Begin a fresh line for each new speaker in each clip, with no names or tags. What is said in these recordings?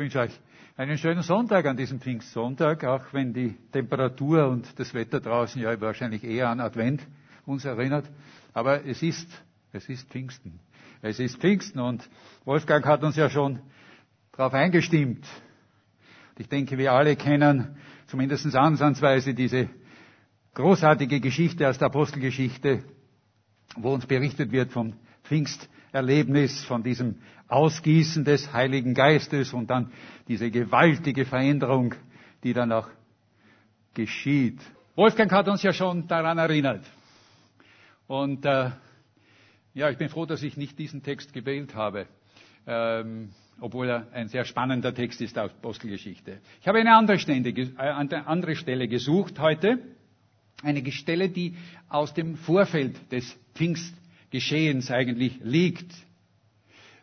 wünsche euch einen schönen Sonntag an diesem Pfingstsonntag, auch wenn die Temperatur und das Wetter draußen ja wahrscheinlich eher an Advent uns erinnert. Aber es ist, es ist Pfingsten. Es ist Pfingsten und Wolfgang hat uns ja schon darauf eingestimmt. Ich denke, wir alle kennen zumindest ansatzweise diese großartige Geschichte aus der Apostelgeschichte, wo uns berichtet wird vom Pfingsterlebnis, von diesem Ausgießen des Heiligen Geistes und dann diese gewaltige Veränderung, die dann auch geschieht. Wolfgang hat uns ja schon daran erinnert. Und äh, ja, ich bin froh, dass ich nicht diesen Text gewählt habe, ähm, obwohl er ein sehr spannender Text ist aus Apostelgeschichte. Ich habe eine andere, Stände, äh, eine andere Stelle gesucht heute, eine Stelle, die aus dem Vorfeld des Pfingstgeschehens eigentlich liegt.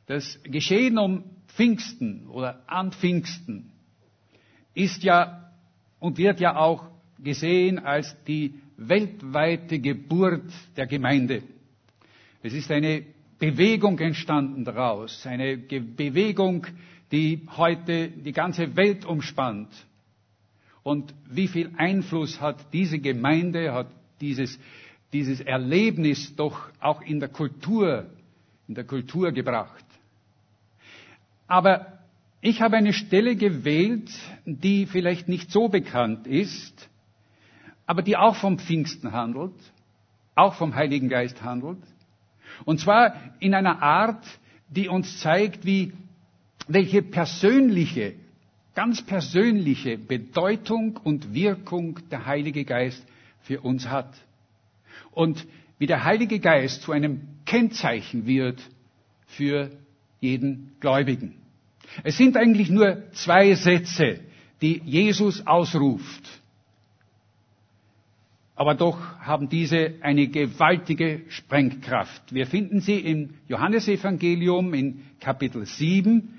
Das Geschehen um Pfingsten oder an Pfingsten ist ja und wird ja auch gesehen als die weltweite Geburt der Gemeinde. Es ist eine Bewegung entstanden daraus, eine Bewegung, die heute die ganze Welt umspannt. Und wie viel Einfluss hat diese Gemeinde, hat dieses, dieses Erlebnis doch auch in der Kultur, in der Kultur gebracht. Aber ich habe eine Stelle gewählt, die vielleicht nicht so bekannt ist, aber die auch vom Pfingsten handelt, auch vom Heiligen Geist handelt. Und zwar in einer Art, die uns zeigt, wie, welche persönliche ganz persönliche Bedeutung und Wirkung der Heilige Geist für uns hat. Und wie der Heilige Geist zu einem Kennzeichen wird für jeden Gläubigen. Es sind eigentlich nur zwei Sätze, die Jesus ausruft. Aber doch haben diese eine gewaltige Sprengkraft. Wir finden sie im Johannesevangelium in Kapitel 7,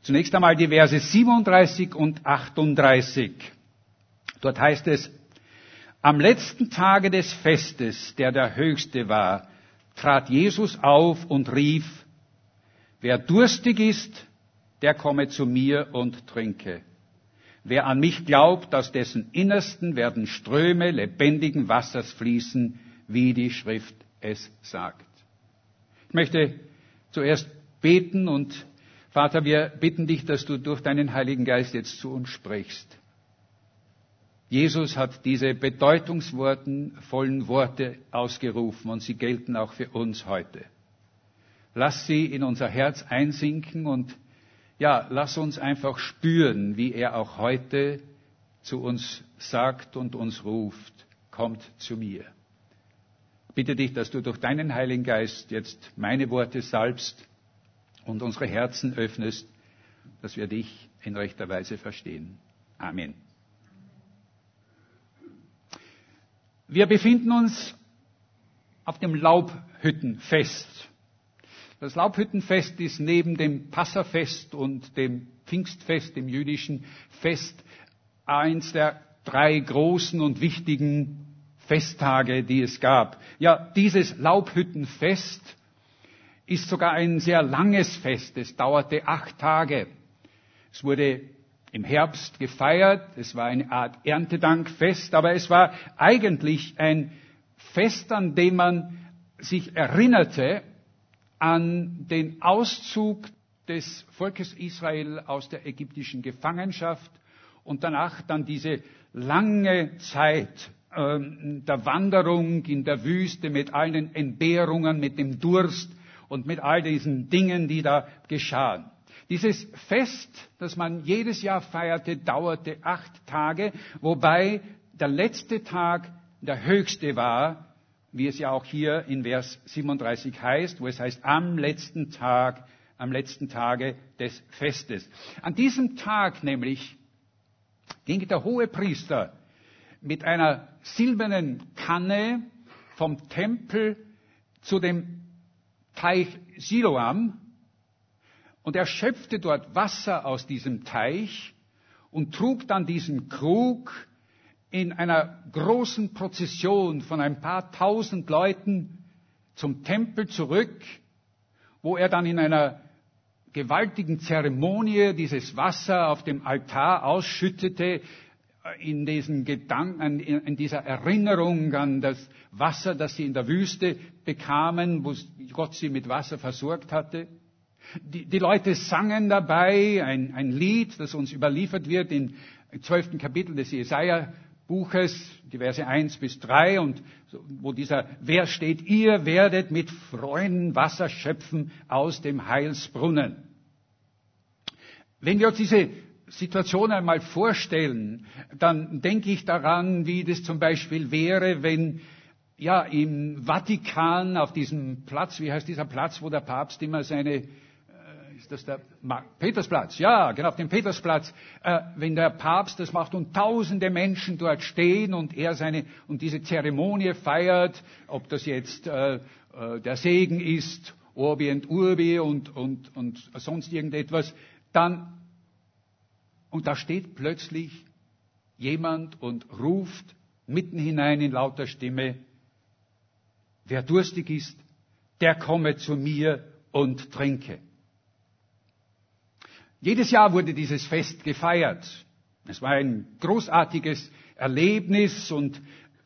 Zunächst einmal die Verse 37 und 38. Dort heißt es, am letzten Tage des Festes, der der höchste war, trat Jesus auf und rief, wer durstig ist, der komme zu mir und trinke. Wer an mich glaubt, aus dessen Innersten werden Ströme lebendigen Wassers fließen, wie die Schrift es sagt. Ich möchte zuerst beten und Vater, wir bitten dich, dass du durch deinen Heiligen Geist jetzt zu uns sprichst. Jesus hat diese bedeutungsvollen Worte ausgerufen und sie gelten auch für uns heute. Lass sie in unser Herz einsinken und ja, lass uns einfach spüren, wie er auch heute zu uns sagt und uns ruft, kommt zu mir. Bitte dich, dass du durch deinen Heiligen Geist jetzt meine Worte salbst und unsere Herzen öffnest, dass wir dich in rechter Weise verstehen. Amen. Wir befinden uns auf dem Laubhüttenfest. Das Laubhüttenfest ist neben dem Passafest und dem Pfingstfest, dem jüdischen Fest, eins der drei großen und wichtigen Festtage, die es gab. Ja, dieses Laubhüttenfest ist sogar ein sehr langes Fest. Es dauerte acht Tage. Es wurde im Herbst gefeiert. Es war eine Art Erntedankfest, aber es war eigentlich ein Fest, an dem man sich erinnerte an den Auszug des Volkes Israel aus der ägyptischen Gefangenschaft und danach dann diese lange Zeit ähm, der Wanderung in der Wüste mit allen Entbehrungen, mit dem Durst, und mit all diesen Dingen, die da geschahen. Dieses Fest, das man jedes Jahr feierte, dauerte acht Tage, wobei der letzte Tag der höchste war, wie es ja auch hier in Vers 37 heißt, wo es heißt, am letzten Tag, am letzten Tage des Festes. An diesem Tag nämlich ging der hohe Priester mit einer silbernen Kanne vom Tempel zu dem Teich Siloam und er schöpfte dort Wasser aus diesem Teich und trug dann diesen Krug in einer großen Prozession von ein paar tausend Leuten zum Tempel zurück, wo er dann in einer gewaltigen Zeremonie dieses Wasser auf dem Altar ausschüttete, in diesen Gedanken, in dieser Erinnerung an das Wasser, das sie in der Wüste bekamen, wo Gott sie mit Wasser versorgt hatte. Die, die Leute sangen dabei ein, ein, Lied, das uns überliefert wird im zwölften Kapitel des Jesaja-Buches, die Verse 1 bis 3, und wo dieser Wer steht, ihr werdet mit Freuden Wasser schöpfen aus dem Heilsbrunnen. Wenn wir uns diese Situation einmal vorstellen, dann denke ich daran, wie das zum Beispiel wäre, wenn ja im Vatikan auf diesem Platz, wie heißt dieser Platz, wo der Papst immer seine das der Petersplatz? Ja, genau auf dem Petersplatz. Äh, wenn der Papst das macht und tausende Menschen dort stehen und er seine und diese Zeremonie feiert, ob das jetzt äh, äh, der Segen ist, Orbi und Urbi und, und, und sonst irgendetwas, dann und da steht plötzlich jemand und ruft mitten hinein in lauter Stimme, wer durstig ist, der komme zu mir und trinke. Jedes Jahr wurde dieses Fest gefeiert. Es war ein großartiges Erlebnis und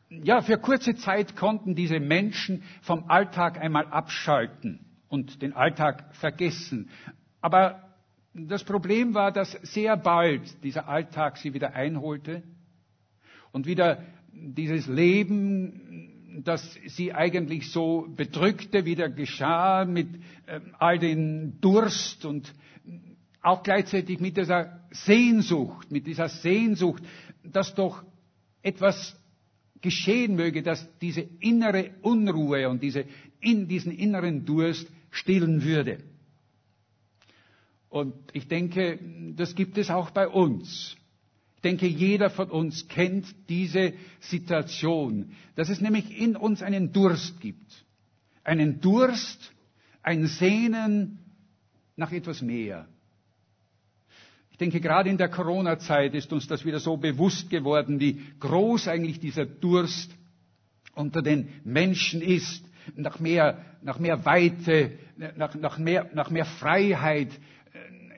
ja, für kurze Zeit konnten diese Menschen vom Alltag einmal abschalten und den Alltag vergessen. Aber das Problem war, dass sehr bald dieser Alltag sie wieder einholte und wieder dieses Leben, das sie eigentlich so bedrückte, wieder geschah mit äh, all den Durst und auch gleichzeitig mit dieser Sehnsucht, mit dieser Sehnsucht, dass doch etwas geschehen möge, dass diese innere Unruhe und diese, in diesen inneren Durst stillen würde. Und ich denke, das gibt es auch bei uns. Ich denke, jeder von uns kennt diese Situation, dass es nämlich in uns einen Durst gibt. Einen Durst, ein Sehnen nach etwas mehr. Ich denke, gerade in der Corona-Zeit ist uns das wieder so bewusst geworden, wie groß eigentlich dieser Durst unter den Menschen ist, nach mehr, nach mehr Weite, nach, nach, mehr, nach mehr Freiheit,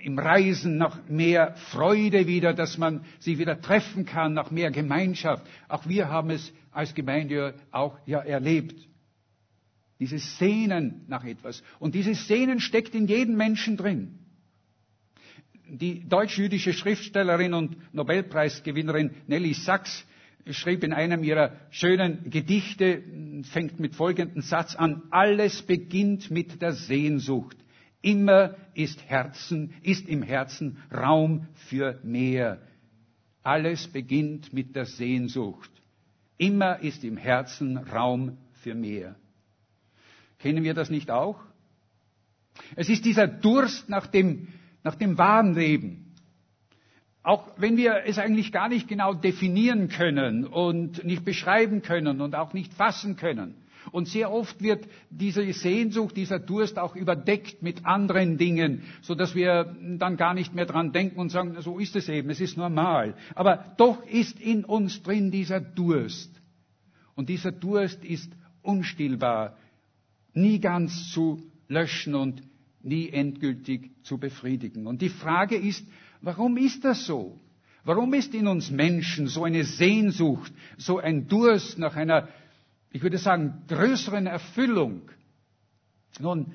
im Reisen nach mehr Freude wieder, dass man sie wieder treffen kann, nach mehr Gemeinschaft. Auch wir haben es als Gemeinde auch ja erlebt. Dieses Sehnen nach etwas. Und dieses Sehnen steckt in jedem Menschen drin. Die deutsch-jüdische Schriftstellerin und Nobelpreisgewinnerin Nelly Sachs schrieb in einem ihrer schönen Gedichte, fängt mit folgendem Satz an, alles beginnt mit der Sehnsucht. Immer ist Herzen, ist im Herzen Raum für mehr. Alles beginnt mit der Sehnsucht. Immer ist im Herzen Raum für mehr. Kennen wir das nicht auch? Es ist dieser Durst nach dem, nach dem wahren Leben. Auch wenn wir es eigentlich gar nicht genau definieren können und nicht beschreiben können und auch nicht fassen können. Und sehr oft wird diese Sehnsucht, dieser Durst auch überdeckt mit anderen Dingen, so dass wir dann gar nicht mehr dran denken und sagen, so ist es eben, es ist normal. Aber doch ist in uns drin dieser Durst. Und dieser Durst ist unstillbar, nie ganz zu löschen und nie endgültig zu befriedigen. Und die Frage ist, warum ist das so? Warum ist in uns Menschen so eine Sehnsucht, so ein Durst nach einer ich würde sagen, größeren Erfüllung. Nun,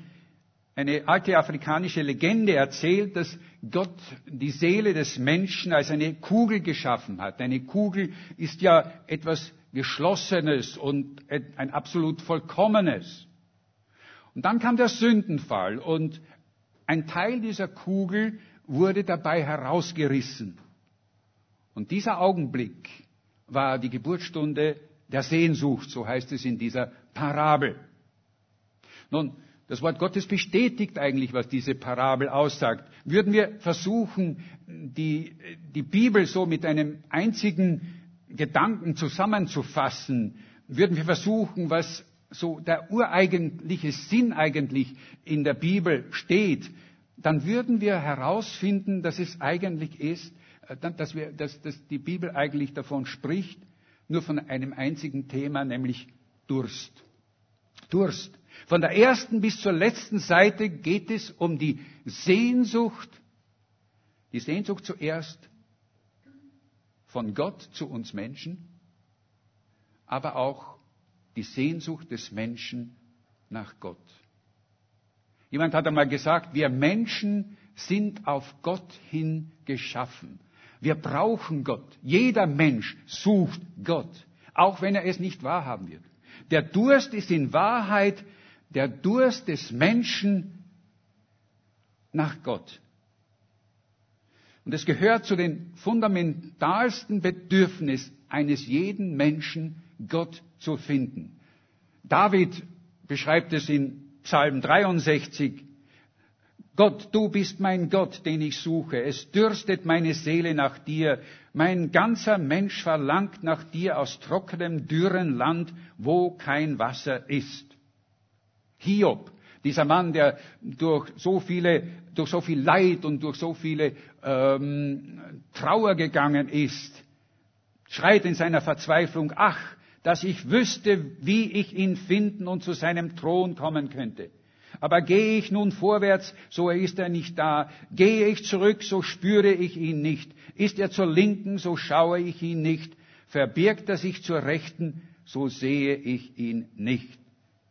eine alte afrikanische Legende erzählt, dass Gott die Seele des Menschen als eine Kugel geschaffen hat. Eine Kugel ist ja etwas Geschlossenes und ein absolut Vollkommenes. Und dann kam der Sündenfall und ein Teil dieser Kugel wurde dabei herausgerissen. Und dieser Augenblick war die Geburtsstunde der Sehnsucht, so heißt es in dieser Parabel. Nun, das Wort Gottes bestätigt eigentlich, was diese Parabel aussagt. Würden wir versuchen, die, die Bibel so mit einem einzigen Gedanken zusammenzufassen, würden wir versuchen, was so der ureigentliche Sinn eigentlich in der Bibel steht, dann würden wir herausfinden, dass es eigentlich ist, äh, dass, wir, dass, dass die Bibel eigentlich davon spricht, nur von einem einzigen Thema, nämlich Durst. Durst. Von der ersten bis zur letzten Seite geht es um die Sehnsucht, die Sehnsucht zuerst von Gott zu uns Menschen, aber auch die Sehnsucht des Menschen nach Gott. Jemand hat einmal gesagt, wir Menschen sind auf Gott hin geschaffen. Wir brauchen Gott. Jeder Mensch sucht Gott, auch wenn er es nicht wahrhaben wird. Der Durst ist in Wahrheit der Durst des Menschen nach Gott. Und es gehört zu den fundamentalsten Bedürfnissen eines jeden Menschen, Gott zu finden. David beschreibt es in Psalm 63. Gott, du bist mein Gott, den ich suche. Es dürstet meine Seele nach dir. Mein ganzer Mensch verlangt nach dir aus trockenem, dürren Land, wo kein Wasser ist. Hiob, dieser Mann, der durch so viele, durch so viel Leid und durch so viele ähm, Trauer gegangen ist, schreit in seiner Verzweiflung, ach, dass ich wüsste, wie ich ihn finden und zu seinem Thron kommen könnte. Aber gehe ich nun vorwärts, so ist er nicht da. Gehe ich zurück, so spüre ich ihn nicht. Ist er zur Linken, so schaue ich ihn nicht. Verbirgt er sich zur Rechten, so sehe ich ihn nicht.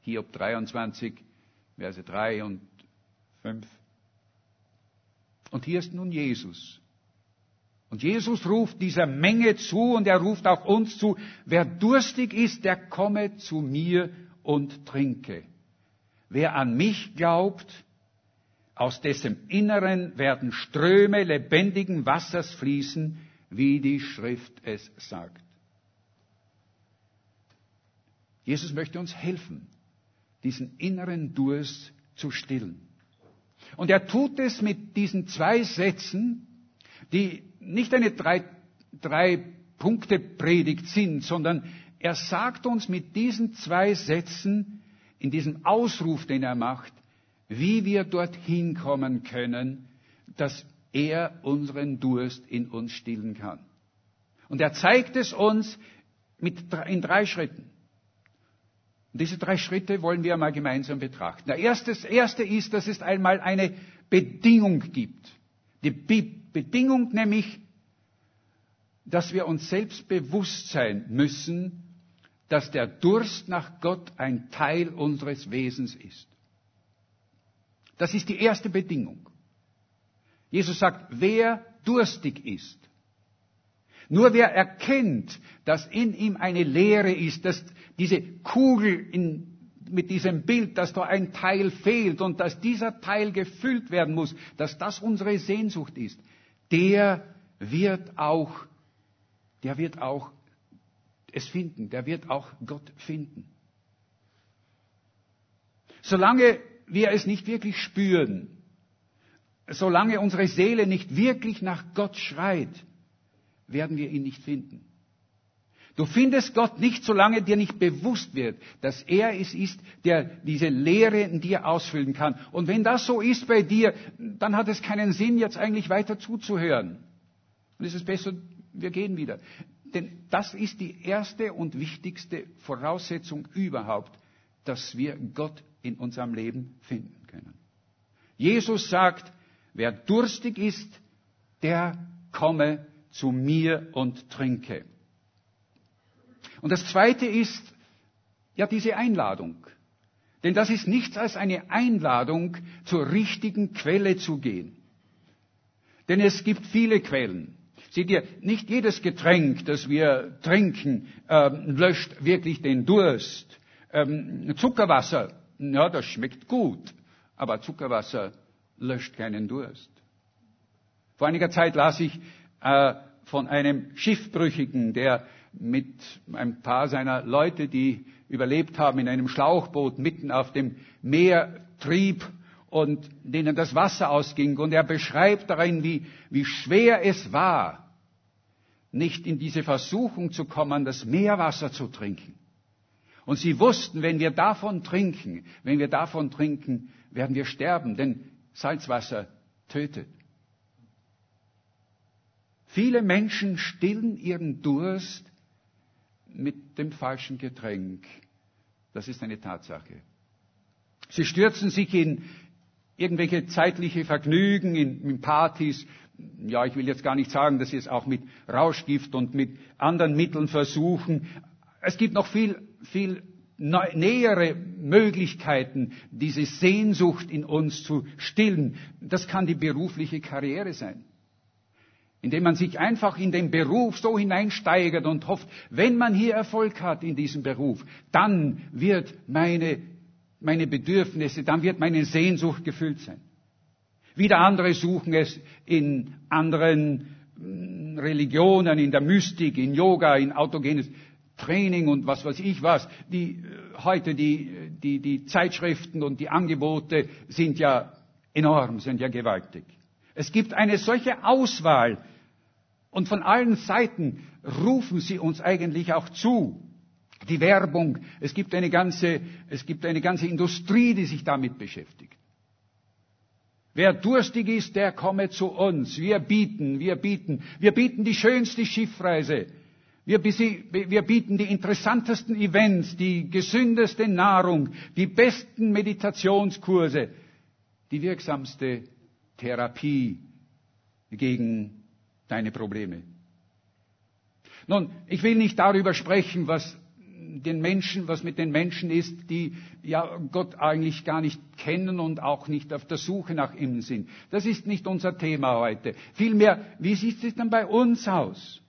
Hiob 23, Verse 3 und 5. Und hier ist nun Jesus. Und Jesus ruft dieser Menge zu und er ruft auch uns zu, wer durstig ist, der komme zu mir und trinke. Wer an mich glaubt, aus dessen Inneren werden Ströme lebendigen Wassers fließen, wie die Schrift es sagt. Jesus möchte uns helfen, diesen inneren Durst zu stillen. Und er tut es mit diesen zwei Sätzen, die nicht eine drei, drei Punkte Predigt sind, sondern er sagt uns mit diesen zwei Sätzen, in diesem Ausruf, den er macht, wie wir dorthin kommen können, dass er unseren Durst in uns stillen kann. Und er zeigt es uns mit, in drei Schritten. Und diese drei Schritte wollen wir einmal gemeinsam betrachten. Der erste, ist, dass es einmal eine Bedingung gibt. Die Bedingung nämlich, dass wir uns selbst bewusst sein müssen, dass der Durst nach Gott ein Teil unseres Wesens ist. Das ist die erste Bedingung. Jesus sagt, wer durstig ist, nur wer erkennt, dass in ihm eine Leere ist, dass diese Kugel in, mit diesem Bild, dass da ein Teil fehlt und dass dieser Teil gefüllt werden muss, dass das unsere Sehnsucht ist, der wird auch, der wird auch es finden, der wird auch Gott finden. Solange wir es nicht wirklich spüren, solange unsere Seele nicht wirklich nach Gott schreit, werden wir ihn nicht finden. Du findest Gott nicht, solange dir nicht bewusst wird, dass er es ist, der diese Lehre in dir ausfüllen kann. Und wenn das so ist bei dir, dann hat es keinen Sinn, jetzt eigentlich weiter zuzuhören. Es ist besser, wir gehen wieder. Denn das ist die erste und wichtigste Voraussetzung überhaupt, dass wir Gott in unserem Leben finden können. Jesus sagt, wer durstig ist, der komme zu mir und trinke. Und das Zweite ist ja diese Einladung. Denn das ist nichts als eine Einladung, zur richtigen Quelle zu gehen. Denn es gibt viele Quellen. Seht ihr, nicht jedes Getränk, das wir trinken, ähm, löscht wirklich den Durst. Ähm, Zuckerwasser, ja, das schmeckt gut, aber Zuckerwasser löscht keinen Durst. Vor einiger Zeit las ich äh, von einem Schiffbrüchigen, der mit ein paar seiner Leute, die überlebt haben, in einem Schlauchboot mitten auf dem Meer trieb und denen das Wasser ausging. Und er beschreibt darin, wie, wie schwer es war, nicht in diese Versuchung zu kommen, das Meerwasser zu trinken. Und sie wussten, wenn wir davon trinken, wenn wir davon trinken, werden wir sterben, denn Salzwasser tötet. Viele Menschen stillen ihren Durst mit dem falschen Getränk. Das ist eine Tatsache. Sie stürzen sich in irgendwelche zeitliche Vergnügen, in, in Partys. Ja, ich will jetzt gar nicht sagen, dass sie es auch mit Rauschgift und mit anderen Mitteln versuchen. Es gibt noch viel, viel nähere Möglichkeiten, diese Sehnsucht in uns zu stillen. Das kann die berufliche Karriere sein. Indem man sich einfach in den Beruf so hineinsteigert und hofft, wenn man hier Erfolg hat in diesem Beruf, dann wird meine, meine Bedürfnisse, dann wird meine Sehnsucht gefüllt sein. Wieder andere suchen es in anderen mm, Religionen, in der Mystik, in Yoga, in autogenes Training und was weiß ich was. Die, äh, heute die, die, die Zeitschriften und die Angebote sind ja enorm, sind ja gewaltig. Es gibt eine solche Auswahl und von allen Seiten rufen sie uns eigentlich auch zu. Die Werbung, es gibt eine ganze, es gibt eine ganze Industrie, die sich damit beschäftigt. Wer durstig ist, der komme zu uns. Wir bieten, wir bieten, wir bieten die schönste Schiffreise. Wir, wir, bieten die interessantesten Events, die gesündeste Nahrung, die besten Meditationskurse, die wirksamste Therapie gegen deine Probleme. Nun, ich will nicht darüber sprechen, was den Menschen, was mit den Menschen ist, die ja Gott eigentlich gar nicht kennen und auch nicht auf der Suche nach ihm sind. Das ist nicht unser Thema heute. Vielmehr, wie sieht es denn bei uns aus?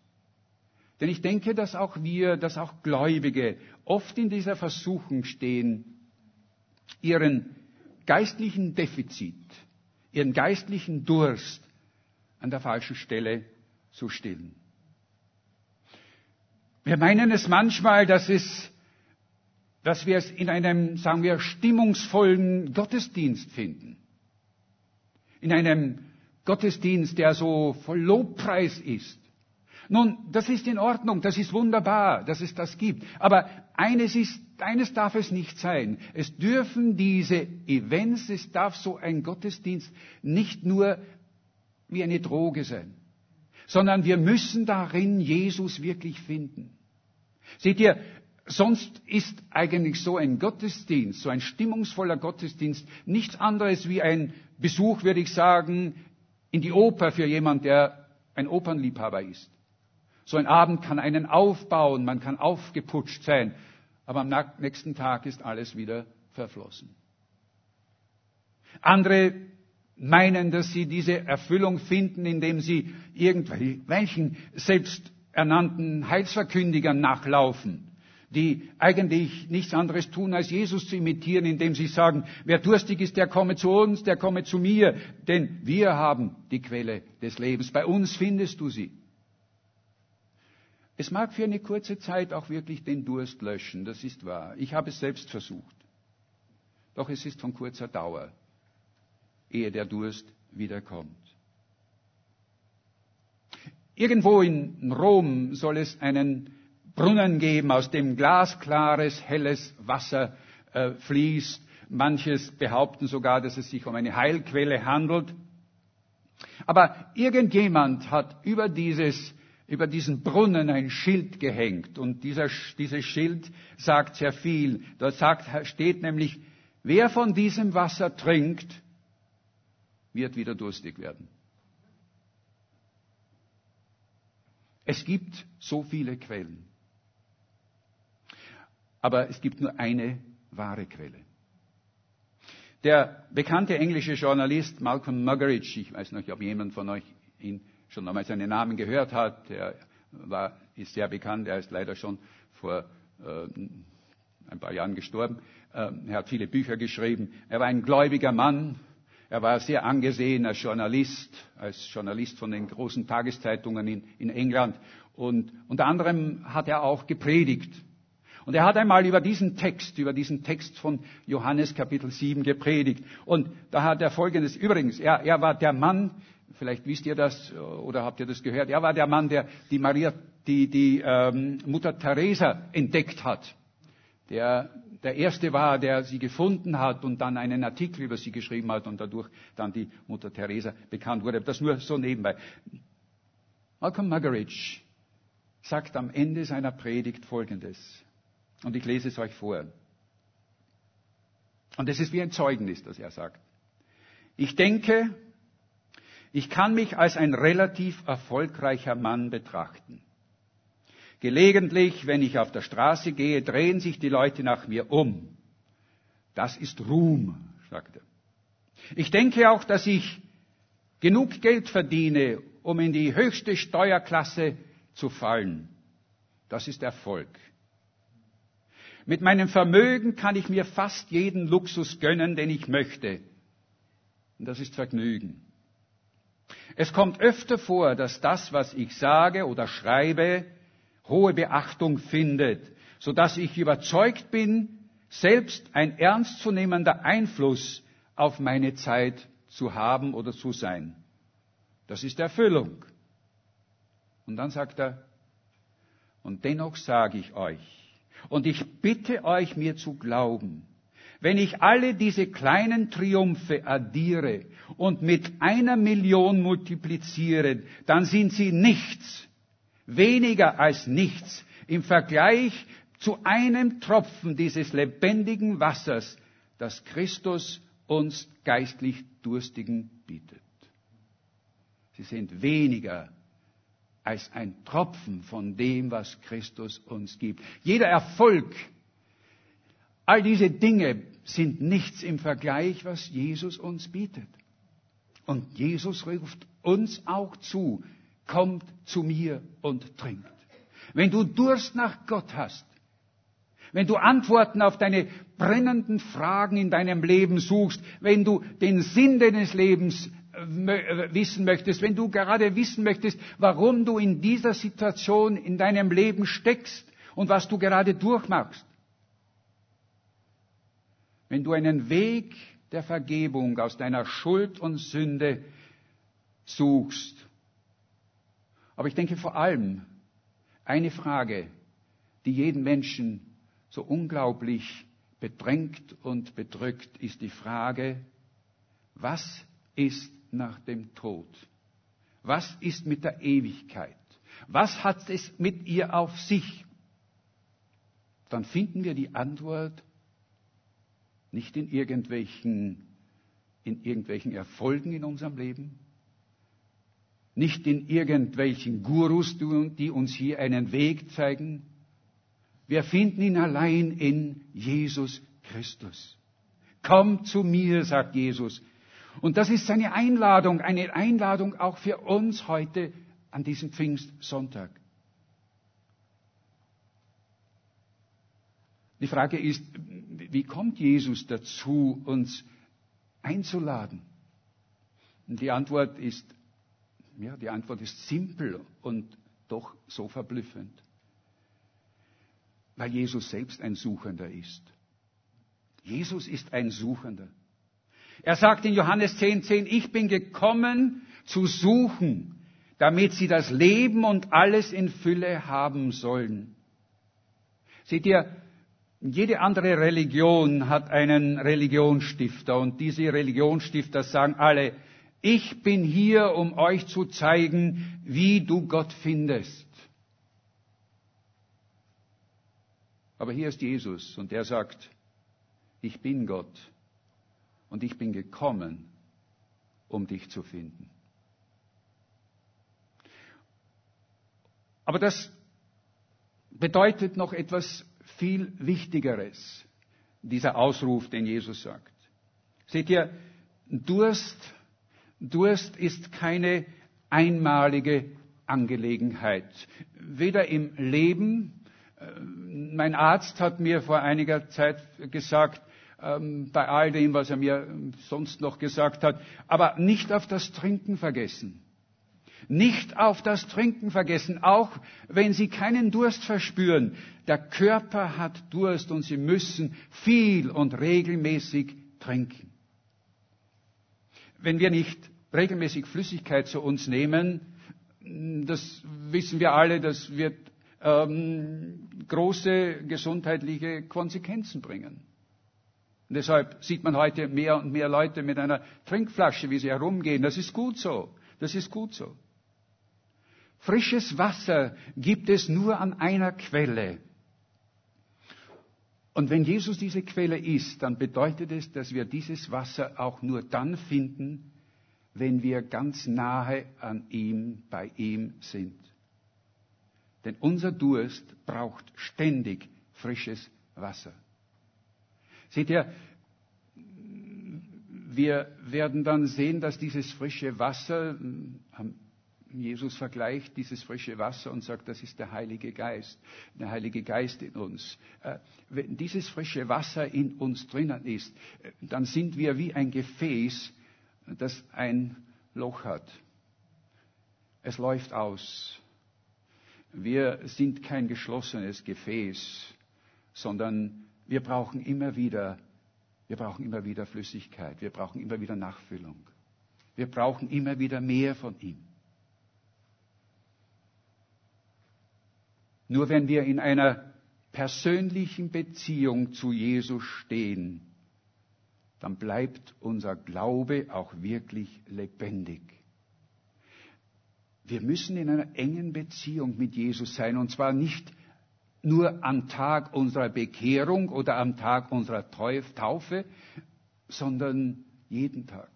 Denn ich denke, dass auch wir, dass auch Gläubige oft in dieser Versuchung stehen, ihren geistlichen Defizit, ihren geistlichen Durst an der falschen Stelle zu stillen. Wir meinen es manchmal, dass es, dass wir es in einem, sagen wir, stimmungsvollen Gottesdienst finden. In einem Gottesdienst, der so voll Lobpreis ist. Nun, das ist in Ordnung, das ist wunderbar, dass es das gibt. Aber eines ist, eines darf es nicht sein. Es dürfen diese Events, es darf so ein Gottesdienst nicht nur wie eine Droge sein, sondern wir müssen darin Jesus wirklich finden. Seht ihr, sonst ist eigentlich so ein Gottesdienst, so ein stimmungsvoller Gottesdienst nichts anderes wie ein Besuch, würde ich sagen, in die Oper für jemand, der ein Opernliebhaber ist. So ein Abend kann einen aufbauen, man kann aufgeputscht sein, aber am nächsten Tag ist alles wieder verflossen. Andere meinen, dass sie diese Erfüllung finden, indem sie irgendwelchen selbsternannten Heilsverkündigern nachlaufen, die eigentlich nichts anderes tun, als Jesus zu imitieren, indem sie sagen, wer durstig ist, der komme zu uns, der komme zu mir, denn wir haben die Quelle des Lebens. Bei uns findest du sie. Es mag für eine kurze Zeit auch wirklich den Durst löschen, das ist wahr. Ich habe es selbst versucht. Doch es ist von kurzer Dauer, ehe der Durst wiederkommt. Irgendwo in Rom soll es einen Brunnen geben, aus dem glasklares, helles Wasser äh, fließt. Manches behaupten sogar, dass es sich um eine Heilquelle handelt. Aber irgendjemand hat über dieses über diesen Brunnen ein Schild gehängt. Und dieser, dieses Schild sagt sehr viel. Dort sagt, steht nämlich, wer von diesem Wasser trinkt, wird wieder durstig werden. Es gibt so viele Quellen. Aber es gibt nur eine wahre Quelle. Der bekannte englische Journalist Malcolm Muggeridge, ich weiß nicht, ob jemand von euch ihn schon einmal seinen Namen gehört hat. Er war, ist sehr bekannt. Er ist leider schon vor äh, ein paar Jahren gestorben. Äh, er hat viele Bücher geschrieben. Er war ein gläubiger Mann. Er war sehr angesehen als Journalist, als Journalist von den großen Tageszeitungen in, in England. Und unter anderem hat er auch gepredigt. Und er hat einmal über diesen Text, über diesen Text von Johannes Kapitel 7 gepredigt. Und da hat er Folgendes, übrigens, er, er war der Mann, Vielleicht wisst ihr das oder habt ihr das gehört. Er war der Mann, der die Maria, die, die ähm, Mutter Teresa entdeckt hat. Der der erste war, der sie gefunden hat und dann einen Artikel über sie geschrieben hat und dadurch dann die Mutter Teresa bekannt wurde. Das nur so nebenbei. Malcolm Muggeridge sagt am Ende seiner Predigt Folgendes. Und ich lese es euch vor. Und es ist wie ein Zeugnis, das er sagt. Ich denke, ich kann mich als ein relativ erfolgreicher Mann betrachten. Gelegentlich, wenn ich auf der Straße gehe, drehen sich die Leute nach mir um. Das ist Ruhm, sagt er. Ich denke auch, dass ich genug Geld verdiene, um in die höchste Steuerklasse zu fallen. Das ist Erfolg. Mit meinem Vermögen kann ich mir fast jeden Luxus gönnen, den ich möchte. Und das ist Vergnügen. Es kommt öfter vor, dass das, was ich sage oder schreibe, hohe Beachtung findet, so dass ich überzeugt bin, selbst ein ernstzunehmender Einfluss auf meine Zeit zu haben oder zu sein. Das ist Erfüllung. Und dann sagt er, und dennoch sage ich euch, und ich bitte euch mir zu glauben, wenn ich alle diese kleinen Triumphe addiere und mit einer Million multipliziere, dann sind sie nichts, weniger als nichts im Vergleich zu einem Tropfen dieses lebendigen Wassers, das Christus uns geistlich Durstigen bietet. Sie sind weniger als ein Tropfen von dem, was Christus uns gibt. Jeder Erfolg, all diese Dinge sind nichts im Vergleich, was Jesus uns bietet. Und Jesus ruft uns auch zu, kommt zu mir und trinkt. Wenn du Durst nach Gott hast, wenn du Antworten auf deine brennenden Fragen in deinem Leben suchst, wenn du den Sinn deines Lebens wissen möchtest, wenn du gerade wissen möchtest, warum du in dieser Situation in deinem Leben steckst und was du gerade durchmachst. Wenn du einen Weg der Vergebung aus deiner Schuld und Sünde suchst. Aber ich denke vor allem eine Frage, die jeden Menschen so unglaublich bedrängt und bedrückt, ist die Frage, was ist nach dem Tod? Was ist mit der Ewigkeit? Was hat es mit ihr auf sich? Dann finden wir die Antwort nicht in irgendwelchen, in irgendwelchen Erfolgen in unserem Leben, nicht in irgendwelchen Gurus, die uns hier einen Weg zeigen. Wir finden ihn allein in Jesus Christus. Komm zu mir, sagt Jesus, und das ist seine Einladung, eine Einladung auch für uns heute an diesem Pfingstsonntag. Die Frage ist, wie kommt Jesus dazu, uns einzuladen? Und die Antwort ist, ja, die Antwort ist simpel und doch so verblüffend. Weil Jesus selbst ein Suchender ist. Jesus ist ein Suchender. Er sagt in Johannes 10, 10, ich bin gekommen zu suchen, damit sie das Leben und alles in Fülle haben sollen. Seht ihr, jede andere Religion hat einen Religionsstifter und diese Religionsstifter sagen alle, ich bin hier, um euch zu zeigen, wie du Gott findest. Aber hier ist Jesus und er sagt, ich bin Gott und ich bin gekommen, um dich zu finden. Aber das bedeutet noch etwas viel Wichtigeres, dieser Ausruf, den Jesus sagt. Seht ihr, Durst, Durst ist keine einmalige Angelegenheit. Weder im Leben, äh, mein Arzt hat mir vor einiger Zeit gesagt, ähm, bei all dem, was er mir sonst noch gesagt hat. Aber nicht auf das Trinken vergessen. Nicht auf das Trinken vergessen, auch wenn Sie keinen Durst verspüren. Der Körper hat Durst und Sie müssen viel und regelmäßig trinken. Wenn wir nicht regelmäßig Flüssigkeit zu uns nehmen, das wissen wir alle, das wird ähm, große gesundheitliche Konsequenzen bringen. Und deshalb sieht man heute mehr und mehr Leute mit einer Trinkflasche, wie sie herumgehen. Das ist gut so. Das ist gut so. Frisches Wasser gibt es nur an einer Quelle. Und wenn Jesus diese Quelle ist, dann bedeutet es, dass wir dieses Wasser auch nur dann finden, wenn wir ganz nahe an ihm, bei ihm sind. Denn unser Durst braucht ständig frisches Wasser. Seht ihr, wir werden dann sehen, dass dieses frische Wasser, Jesus vergleicht dieses frische Wasser und sagt, das ist der Heilige Geist, der Heilige Geist in uns. Äh, wenn dieses frische Wasser in uns drinnen ist, äh, dann sind wir wie ein Gefäß, das ein Loch hat. Es läuft aus. Wir sind kein geschlossenes Gefäß, sondern wir brauchen immer wieder, wir brauchen immer wieder Flüssigkeit, wir brauchen immer wieder Nachfüllung. Wir brauchen immer wieder mehr von ihm. Nur wenn wir in einer persönlichen Beziehung zu Jesus stehen, dann bleibt unser Glaube auch wirklich lebendig. Wir müssen in einer engen Beziehung mit Jesus sein, und zwar nicht nur am Tag unserer Bekehrung oder am Tag unserer Taufe, sondern jeden Tag.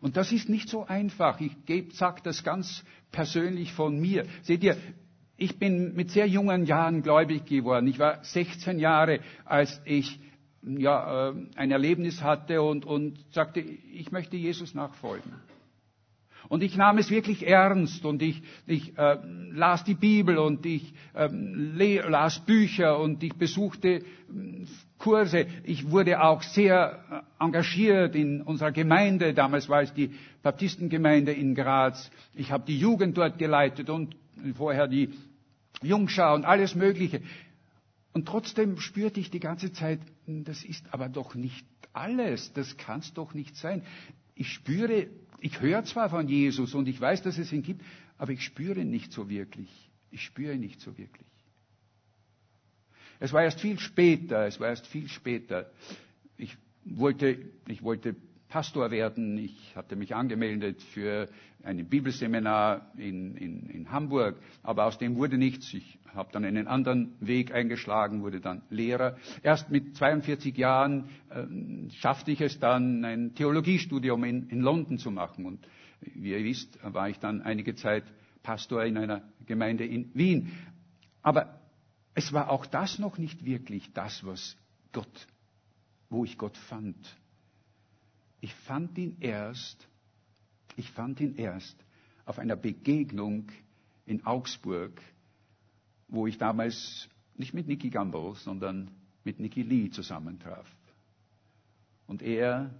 Und das ist nicht so einfach. Ich sage das ganz persönlich von mir. Seht ihr, ich bin mit sehr jungen Jahren gläubig geworden. Ich war 16 Jahre, als ich ja, äh, ein Erlebnis hatte und, und sagte, ich möchte Jesus nachfolgen. Und ich nahm es wirklich ernst und ich, ich äh, las die Bibel und ich äh, las Bücher und ich besuchte äh, Kurse. Ich wurde auch sehr äh, engagiert in unserer Gemeinde. Damals war es die Baptistengemeinde in Graz. Ich habe die Jugend dort geleitet und vorher die Jungschau und alles Mögliche. Und trotzdem spürte ich die ganze Zeit, hm, das ist aber doch nicht alles, das kann es doch nicht sein. Ich spüre ich höre zwar von Jesus und ich weiß, dass es ihn gibt, aber ich spüre nicht so wirklich. Ich spüre nicht so wirklich. Es war erst viel später, es war erst viel später. Ich wollte, ich wollte Pastor werden. Ich hatte mich angemeldet für ein Bibelseminar in, in, in Hamburg, aber aus dem wurde nichts. Ich habe dann einen anderen Weg eingeschlagen, wurde dann Lehrer. Erst mit 42 Jahren äh, schaffte ich es dann, ein Theologiestudium in, in London zu machen. Und wie ihr wisst, war ich dann einige Zeit Pastor in einer Gemeinde in Wien. Aber es war auch das noch nicht wirklich das, was Gott, wo ich Gott fand. Ich fand ihn erst, ich fand ihn erst auf einer Begegnung in Augsburg, wo ich damals nicht mit Nicky Gamble, sondern mit Nicky Lee zusammentraf. Und er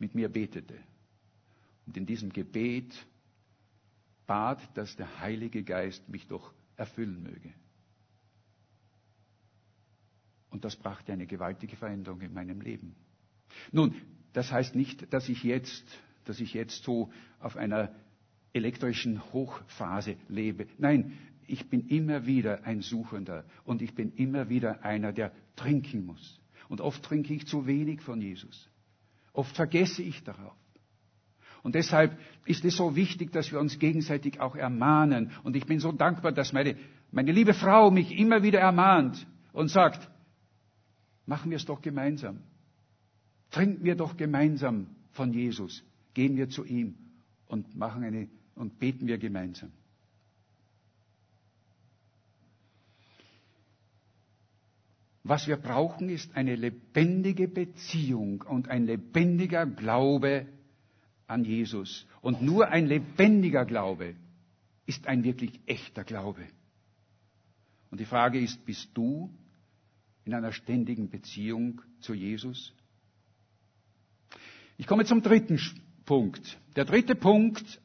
mit mir betete. Und in diesem Gebet bat, dass der Heilige Geist mich doch erfüllen möge. Und das brachte eine gewaltige Veränderung in meinem Leben. Nun, das heißt nicht, dass ich jetzt, dass ich jetzt so auf einer elektrischen Hochphase lebe. Nein, ich bin immer wieder ein Suchender und ich bin immer wieder einer, der trinken muss. Und oft trinke ich zu wenig von Jesus. Oft vergesse ich darauf. Und deshalb ist es so wichtig, dass wir uns gegenseitig auch ermahnen. Und ich bin so dankbar, dass meine, meine liebe Frau mich immer wieder ermahnt und sagt, machen wir es doch gemeinsam. Trinken wir doch gemeinsam von Jesus. Gehen wir zu ihm und machen eine, und beten wir gemeinsam. Was wir brauchen, ist eine lebendige Beziehung und ein lebendiger Glaube an Jesus. Und nur ein lebendiger Glaube ist ein wirklich echter Glaube. Und die Frage ist, bist du in einer ständigen Beziehung zu Jesus? Ich komme zum dritten Punkt. Der dritte Punkt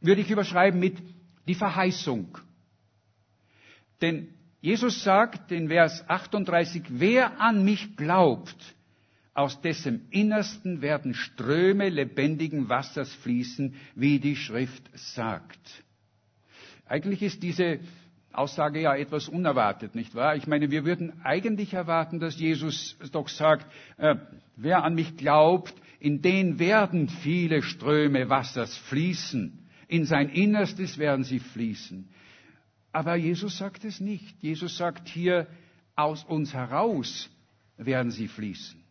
würde ich überschreiben mit die Verheißung. Denn Jesus sagt in Vers 38, wer an mich glaubt, aus dessen Innersten werden Ströme lebendigen Wassers fließen, wie die Schrift sagt. Eigentlich ist diese Aussage ja etwas unerwartet, nicht wahr? Ich meine, wir würden eigentlich erwarten, dass Jesus doch sagt, äh, wer an mich glaubt, in den werden viele Ströme Wassers fließen. In sein Innerstes werden sie fließen. Aber Jesus sagt es nicht. Jesus sagt hier, aus uns heraus werden sie fließen.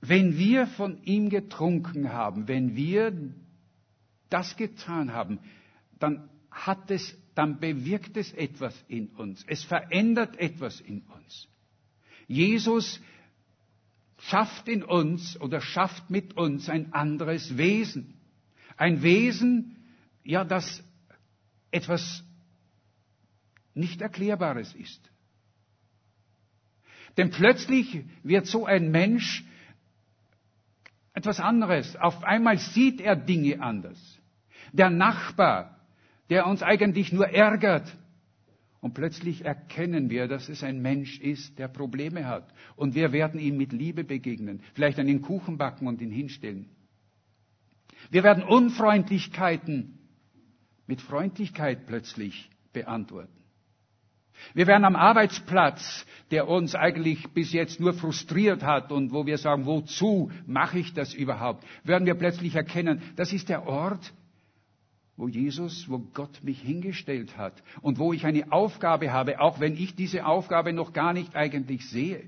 Wenn wir von ihm getrunken haben, wenn wir das getan haben, dann hat es, dann bewirkt es etwas in uns. Es verändert etwas in uns. Jesus schafft in uns oder schafft mit uns ein anderes Wesen. Ein Wesen, ja, das etwas nicht Erklärbares ist. Denn plötzlich wird so ein Mensch etwas anderes. Auf einmal sieht er Dinge anders. Der Nachbar, der uns eigentlich nur ärgert, und plötzlich erkennen wir, dass es ein Mensch ist, der Probleme hat. Und wir werden ihm mit Liebe begegnen. Vielleicht einen Kuchen backen und ihn hinstellen. Wir werden Unfreundlichkeiten mit Freundlichkeit plötzlich beantworten. Wir werden am Arbeitsplatz, der uns eigentlich bis jetzt nur frustriert hat und wo wir sagen, wozu mache ich das überhaupt, werden wir plötzlich erkennen, das ist der Ort, wo Jesus, wo Gott mich hingestellt hat und wo ich eine Aufgabe habe, auch wenn ich diese Aufgabe noch gar nicht eigentlich sehe.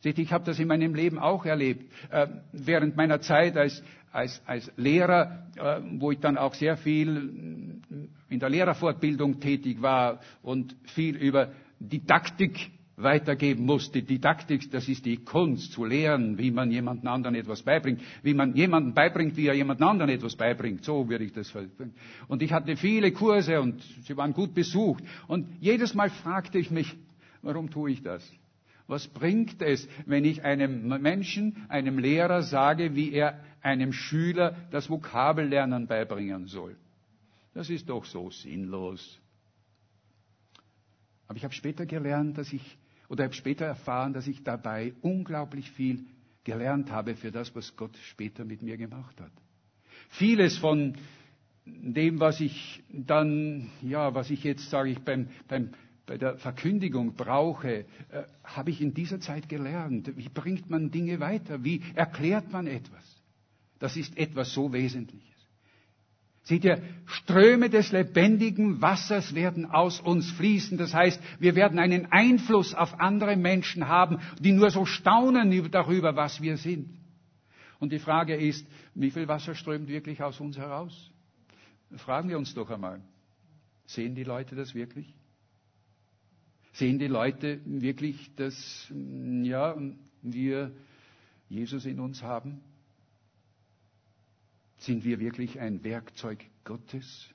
Seht, ich habe das in meinem Leben auch erlebt. Äh, während meiner Zeit als, als, als Lehrer, äh, wo ich dann auch sehr viel in der Lehrerfortbildung tätig war und viel über Didaktik weitergeben muss. Die Didaktik, das ist die Kunst zu lehren, wie man jemanden anderen etwas beibringt, wie man jemanden beibringt, wie er jemand anderen etwas beibringt. So würde ich das verbringen. Und ich hatte viele Kurse und sie waren gut besucht. Und jedes Mal fragte ich mich, warum tue ich das? Was bringt es, wenn ich einem Menschen, einem Lehrer sage, wie er einem Schüler das Vokabellernen beibringen soll? Das ist doch so sinnlos. Aber ich habe später gelernt, dass ich oder habe später erfahren, dass ich dabei unglaublich viel gelernt habe für das, was Gott später mit mir gemacht hat. Vieles von dem, was ich dann, ja, was ich jetzt, sage ich, beim, beim, bei der Verkündigung brauche, äh, habe ich in dieser Zeit gelernt. Wie bringt man Dinge weiter? Wie erklärt man etwas? Das ist etwas so Wesentliches. Seht ihr, Ströme des lebendigen Wassers werden aus uns fließen. Das heißt, wir werden einen Einfluss auf andere Menschen haben, die nur so staunen darüber, was wir sind. Und die Frage ist, wie viel Wasser strömt wirklich aus uns heraus? Fragen wir uns doch einmal. Sehen die Leute das wirklich? Sehen die Leute wirklich, dass ja, wir Jesus in uns haben? Sind wir wirklich ein Werkzeug Gottes?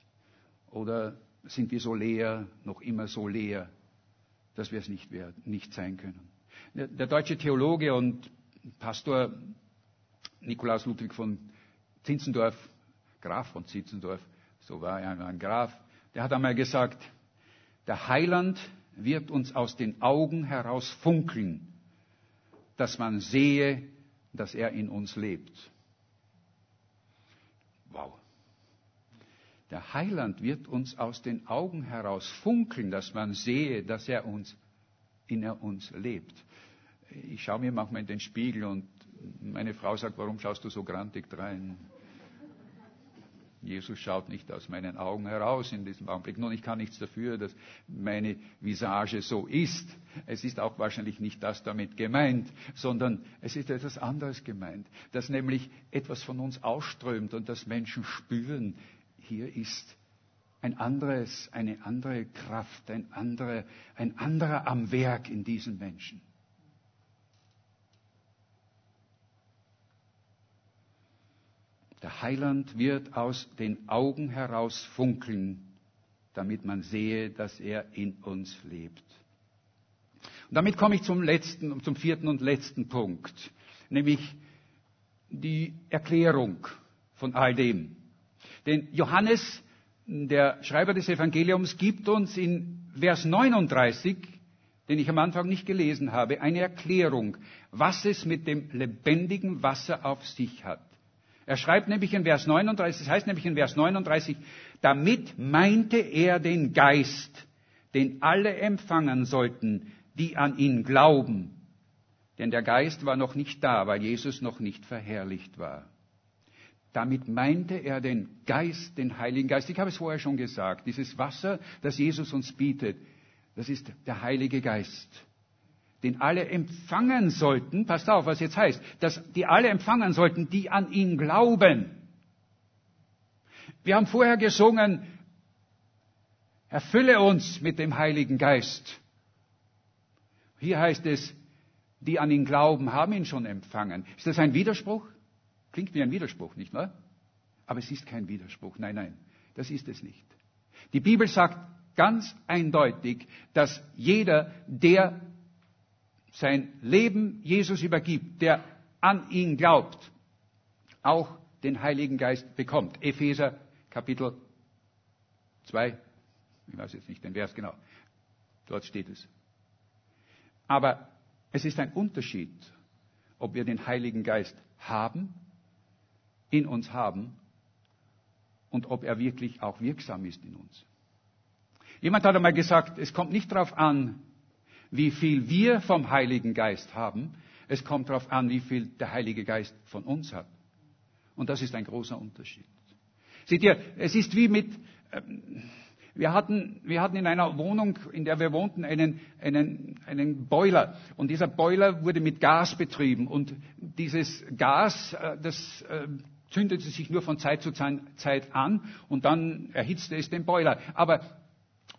Oder sind wir so leer, noch immer so leer, dass wir es nicht, werden, nicht sein können? Der, der deutsche Theologe und Pastor Nikolaus Ludwig von Zinzendorf, Graf von Zinzendorf, so war er ein Graf, der hat einmal gesagt, der Heiland wird uns aus den Augen heraus funkeln, dass man sehe, dass er in uns lebt. Wow. Der Heiland wird uns aus den Augen heraus funkeln, dass man sehe, dass er uns, in er uns lebt. Ich schaue mir manchmal in den Spiegel und meine Frau sagt, warum schaust du so grantig drein? Jesus schaut nicht aus meinen Augen heraus in diesem Augenblick. Nun, ich kann nichts dafür, dass meine Visage so ist. Es ist auch wahrscheinlich nicht das damit gemeint, sondern es ist etwas anderes gemeint, dass nämlich etwas von uns ausströmt und dass Menschen spüren, hier ist ein anderes, eine andere Kraft, ein anderer, ein anderer am Werk in diesen Menschen. Der Heiland wird aus den Augen heraus funkeln, damit man sehe, dass er in uns lebt. Und damit komme ich zum letzten, zum vierten und letzten Punkt, nämlich die Erklärung von all dem. Denn Johannes, der Schreiber des Evangeliums, gibt uns in Vers 39, den ich am Anfang nicht gelesen habe, eine Erklärung, was es mit dem lebendigen Wasser auf sich hat. Er schreibt nämlich in Vers 39, das heißt nämlich in Vers 39, damit meinte er den Geist, den alle empfangen sollten, die an ihn glauben. Denn der Geist war noch nicht da, weil Jesus noch nicht verherrlicht war. Damit meinte er den Geist, den Heiligen Geist. Ich habe es vorher schon gesagt. Dieses Wasser, das Jesus uns bietet, das ist der Heilige Geist, den alle empfangen sollten. Passt auf, was jetzt heißt, dass die alle empfangen sollten, die an ihn glauben. Wir haben vorher gesungen, erfülle uns mit dem Heiligen Geist. Hier heißt es, die an ihn glauben, haben ihn schon empfangen. Ist das ein Widerspruch? Klingt wie ein Widerspruch, nicht wahr? Aber es ist kein Widerspruch. Nein, nein, das ist es nicht. Die Bibel sagt ganz eindeutig, dass jeder, der sein Leben Jesus übergibt, der an ihn glaubt, auch den Heiligen Geist bekommt. Epheser Kapitel 2, ich weiß jetzt nicht den Vers genau, dort steht es. Aber es ist ein Unterschied, ob wir den Heiligen Geist haben in uns haben und ob er wirklich auch wirksam ist in uns. Jemand hat einmal gesagt, es kommt nicht darauf an, wie viel wir vom Heiligen Geist haben, es kommt darauf an, wie viel der Heilige Geist von uns hat. Und das ist ein großer Unterschied. Seht ihr, es ist wie mit, ähm, wir hatten, wir hatten in einer Wohnung, in der wir wohnten, einen, einen, einen Boiler. Und dieser Boiler wurde mit Gas betrieben. Und dieses Gas, äh, das äh, zündete sich nur von Zeit zu Zeit an und dann erhitzte es den Boiler. Aber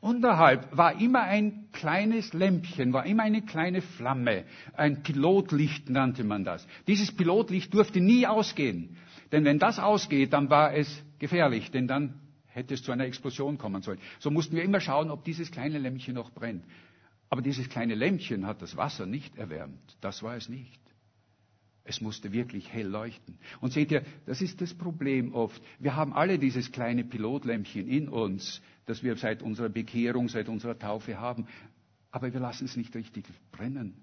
unterhalb war immer ein kleines Lämpchen, war immer eine kleine Flamme. Ein Pilotlicht nannte man das. Dieses Pilotlicht durfte nie ausgehen. Denn wenn das ausgeht, dann war es gefährlich, denn dann hätte es zu einer Explosion kommen sollen. So mussten wir immer schauen, ob dieses kleine Lämpchen noch brennt. Aber dieses kleine Lämpchen hat das Wasser nicht erwärmt. Das war es nicht. Es musste wirklich hell leuchten. Und seht ihr, das ist das Problem oft. Wir haben alle dieses kleine Pilotlämpchen in uns, das wir seit unserer Bekehrung, seit unserer Taufe haben. Aber wir lassen es nicht richtig brennen.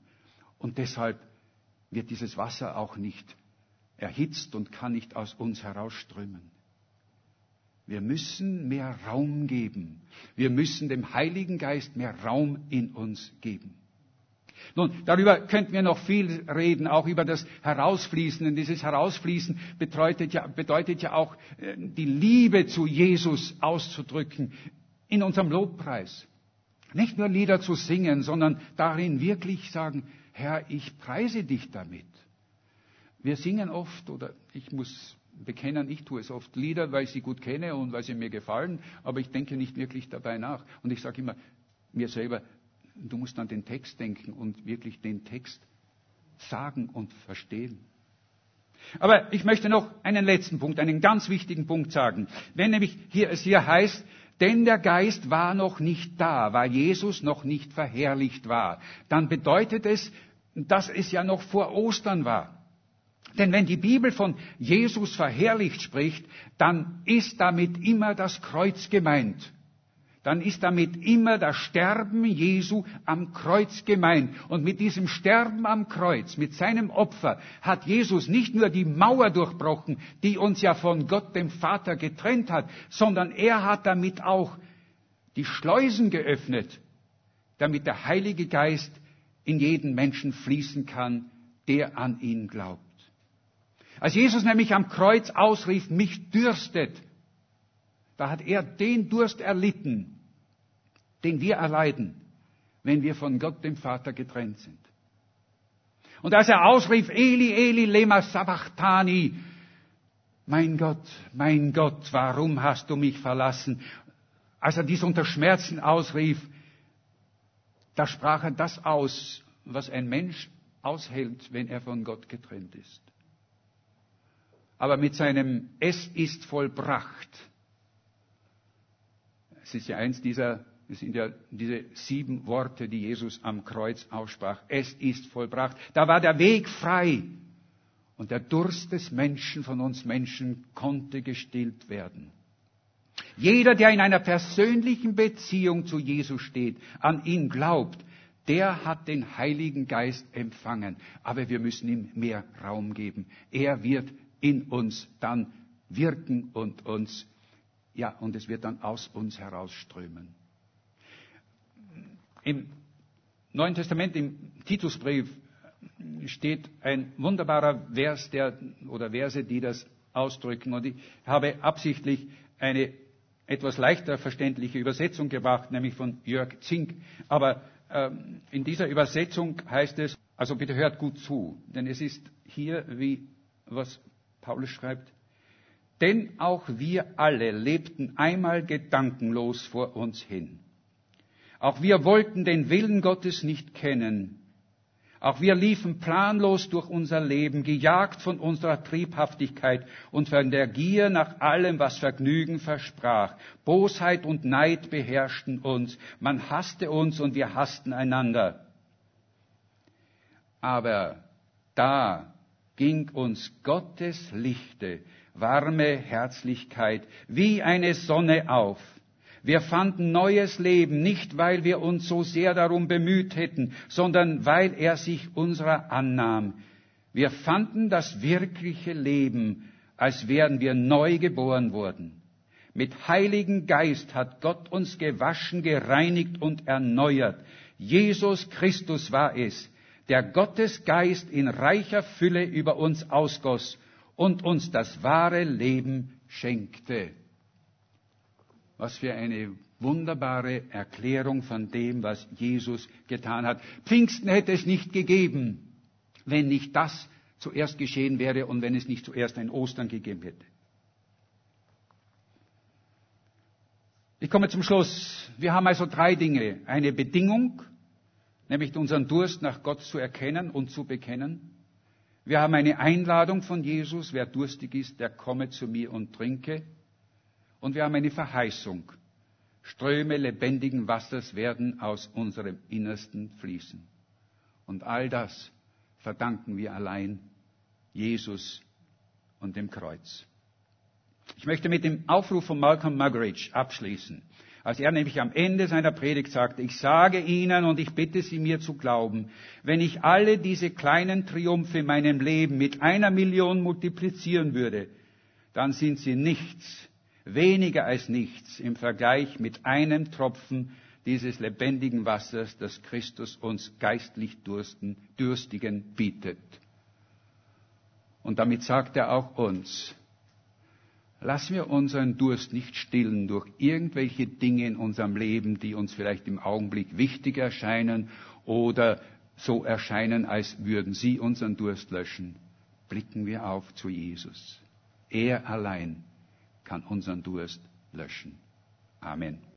Und deshalb wird dieses Wasser auch nicht erhitzt und kann nicht aus uns herausströmen. Wir müssen mehr Raum geben. Wir müssen dem Heiligen Geist mehr Raum in uns geben. Nun, darüber könnten wir noch viel reden, auch über das Herausfließen. Denn dieses Herausfließen bedeutet ja, bedeutet ja auch, äh, die Liebe zu Jesus auszudrücken in unserem Lobpreis. Nicht nur Lieder zu singen, sondern darin wirklich sagen, Herr, ich preise dich damit. Wir singen oft, oder ich muss bekennen, ich tue es oft Lieder, weil ich sie gut kenne und weil sie mir gefallen, aber ich denke nicht wirklich dabei nach. Und ich sage immer mir selber, Du musst an den Text denken und wirklich den Text sagen und verstehen. Aber ich möchte noch einen letzten Punkt, einen ganz wichtigen Punkt sagen. Wenn nämlich hier, es hier heißt, denn der Geist war noch nicht da, weil Jesus noch nicht verherrlicht war, dann bedeutet es, dass es ja noch vor Ostern war. Denn wenn die Bibel von Jesus verherrlicht spricht, dann ist damit immer das Kreuz gemeint dann ist damit immer das Sterben Jesu am Kreuz gemeint. Und mit diesem Sterben am Kreuz, mit seinem Opfer, hat Jesus nicht nur die Mauer durchbrochen, die uns ja von Gott dem Vater getrennt hat, sondern er hat damit auch die Schleusen geöffnet, damit der Heilige Geist in jeden Menschen fließen kann, der an ihn glaubt. Als Jesus nämlich am Kreuz ausrief, mich dürstet, da hat er den Durst erlitten, den wir erleiden, wenn wir von Gott dem Vater getrennt sind. Und als er ausrief, Eli, Eli, lema sabachthani, mein Gott, mein Gott, warum hast du mich verlassen? Als er dies unter Schmerzen ausrief, da sprach er das aus, was ein Mensch aushält, wenn er von Gott getrennt ist. Aber mit seinem Es ist vollbracht es ist ja eins dieser, es sind ja diese sieben Worte, die Jesus am Kreuz aussprach. Es ist vollbracht. Da war der Weg frei. Und der Durst des Menschen, von uns Menschen, konnte gestillt werden. Jeder, der in einer persönlichen Beziehung zu Jesus steht, an ihn glaubt, der hat den Heiligen Geist empfangen. Aber wir müssen ihm mehr Raum geben. Er wird in uns dann wirken und uns ja, und es wird dann aus uns herausströmen. Im Neuen Testament, im Titusbrief, steht ein wunderbarer Vers der, oder Verse, die das ausdrücken. Und ich habe absichtlich eine etwas leichter verständliche Übersetzung gebracht, nämlich von Jörg Zink. Aber ähm, in dieser Übersetzung heißt es, also bitte hört gut zu, denn es ist hier, wie was Paulus schreibt, denn auch wir alle lebten einmal gedankenlos vor uns hin. Auch wir wollten den Willen Gottes nicht kennen, auch wir liefen planlos durch unser Leben, gejagt von unserer Triebhaftigkeit und von der Gier nach allem, was Vergnügen versprach. Bosheit und Neid beherrschten uns. Man hasste uns und wir hassten einander. Aber da ging uns Gottes Lichte, warme Herzlichkeit wie eine Sonne auf wir fanden neues Leben, nicht weil wir uns so sehr darum bemüht hätten, sondern weil er sich unserer annahm. Wir fanden das wirkliche Leben, als wären wir neu geboren worden. Mit Heiligen Geist hat Gott uns gewaschen, gereinigt und erneuert. Jesus Christus war es, der Gottes Geist in reicher Fülle über uns ausgoss und uns das wahre Leben schenkte. Was für eine wunderbare Erklärung von dem, was Jesus getan hat. Pfingsten hätte es nicht gegeben, wenn nicht das zuerst geschehen wäre und wenn es nicht zuerst ein Ostern gegeben hätte. Ich komme zum Schluss. Wir haben also drei Dinge. Eine Bedingung, nämlich unseren Durst nach Gott zu erkennen und zu bekennen. Wir haben eine Einladung von Jesus, wer durstig ist, der komme zu mir und trinke. Und wir haben eine Verheißung. Ströme lebendigen Wassers werden aus unserem Innersten fließen. Und all das verdanken wir allein Jesus und dem Kreuz. Ich möchte mit dem Aufruf von Malcolm Muggeridge abschließen. Als er nämlich am Ende seiner Predigt sagte, ich sage Ihnen und ich bitte Sie mir zu glauben, wenn ich alle diese kleinen Triumphe in meinem Leben mit einer Million multiplizieren würde, dann sind sie nichts weniger als nichts im Vergleich mit einem Tropfen dieses lebendigen Wassers, das Christus uns geistlich Dursten, Dürstigen bietet. Und damit sagt er auch uns, lassen wir unseren Durst nicht stillen durch irgendwelche Dinge in unserem Leben, die uns vielleicht im Augenblick wichtig erscheinen oder so erscheinen, als würden sie unseren Durst löschen. Blicken wir auf zu Jesus. Er allein kann unseren Durst löschen. Amen.